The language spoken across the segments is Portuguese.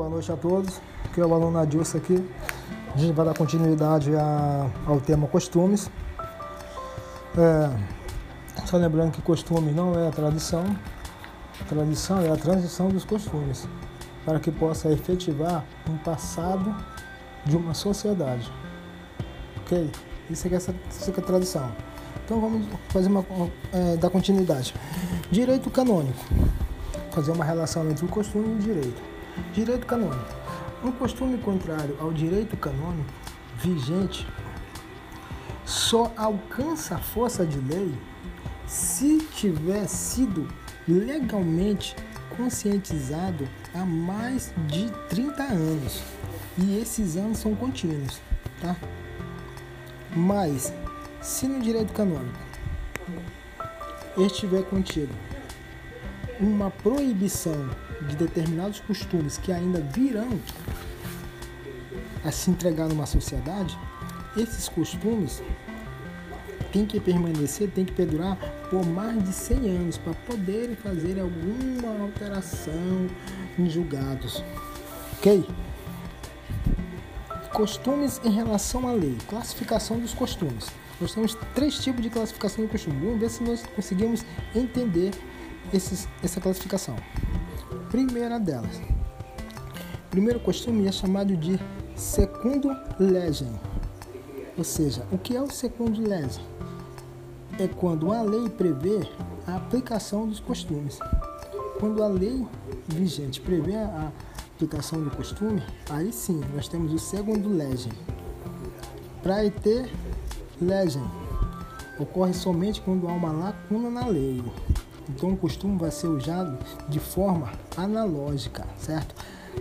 boa noite a todos. Aqui é o aluno Adilson aqui. A gente vai dar continuidade a, ao tema costumes. É, só lembrando que costume não é a tradição, a tradição é a transição dos costumes, para que possa efetivar um passado de uma sociedade. Ok? Isso é, essa, isso é a tradição. Então vamos fazer uma, é, dar continuidade. Direito canônico. Fazer uma relação entre o costume e o direito. Direito canônico. Um costume contrário ao direito canônico vigente só alcança a força de lei se tiver sido legalmente conscientizado há mais de 30 anos. E esses anos são contínuos, tá? Mas, se no direito canônico estiver contido uma proibição de determinados costumes que ainda virão a se entregar numa sociedade, esses costumes têm que permanecer, têm que perdurar por mais de 100 anos para poderem fazer alguma alteração em julgados. Ok? Costumes em relação à lei. Classificação dos costumes. Nós temos três tipos de classificação de costumes. Vamos ver se nós conseguimos entender esses, essa classificação. Primeira delas. Primeiro costume é chamado de segundo legem. Ou seja, o que é o segundo legem? É quando a lei prevê a aplicação dos costumes. Quando a lei vigente prevê a aplicação do costume, aí sim nós temos o segundo legem. Ter legem, ocorre somente quando há uma lacuna na lei. Então o costume vai ser usado de forma analógica, certo?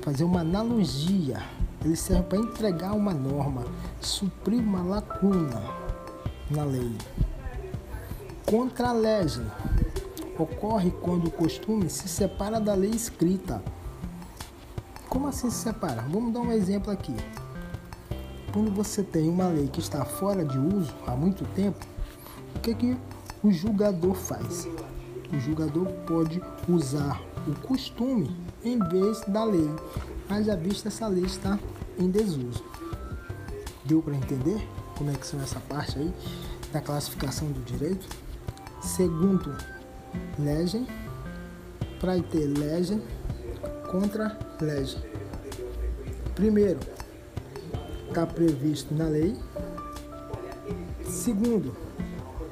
Fazer uma analogia. Ele serve para entregar uma norma, suprir uma lacuna na lei. Contra a legem ocorre quando o costume se separa da lei escrita. Como assim se separa? Vamos dar um exemplo aqui. Quando você tem uma lei que está fora de uso há muito tempo, o que, que o julgador faz? O julgador pode usar o costume em vez da lei, haja vista essa lei está em desuso. Deu para entender como é que são essa parte aí da classificação do direito? Segundo, legem, para ter legem contra legem. Primeiro, está previsto na lei. Segundo,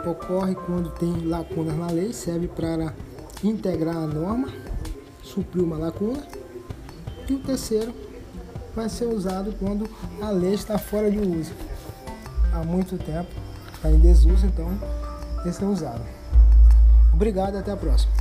ocorre quando tem lacunas na lei, serve para integrar a norma, suprir uma lacuna. E o terceiro vai ser usado quando a lei está fora de uso. Há muito tempo, está em desuso, então esse é usado. Obrigado até a próxima.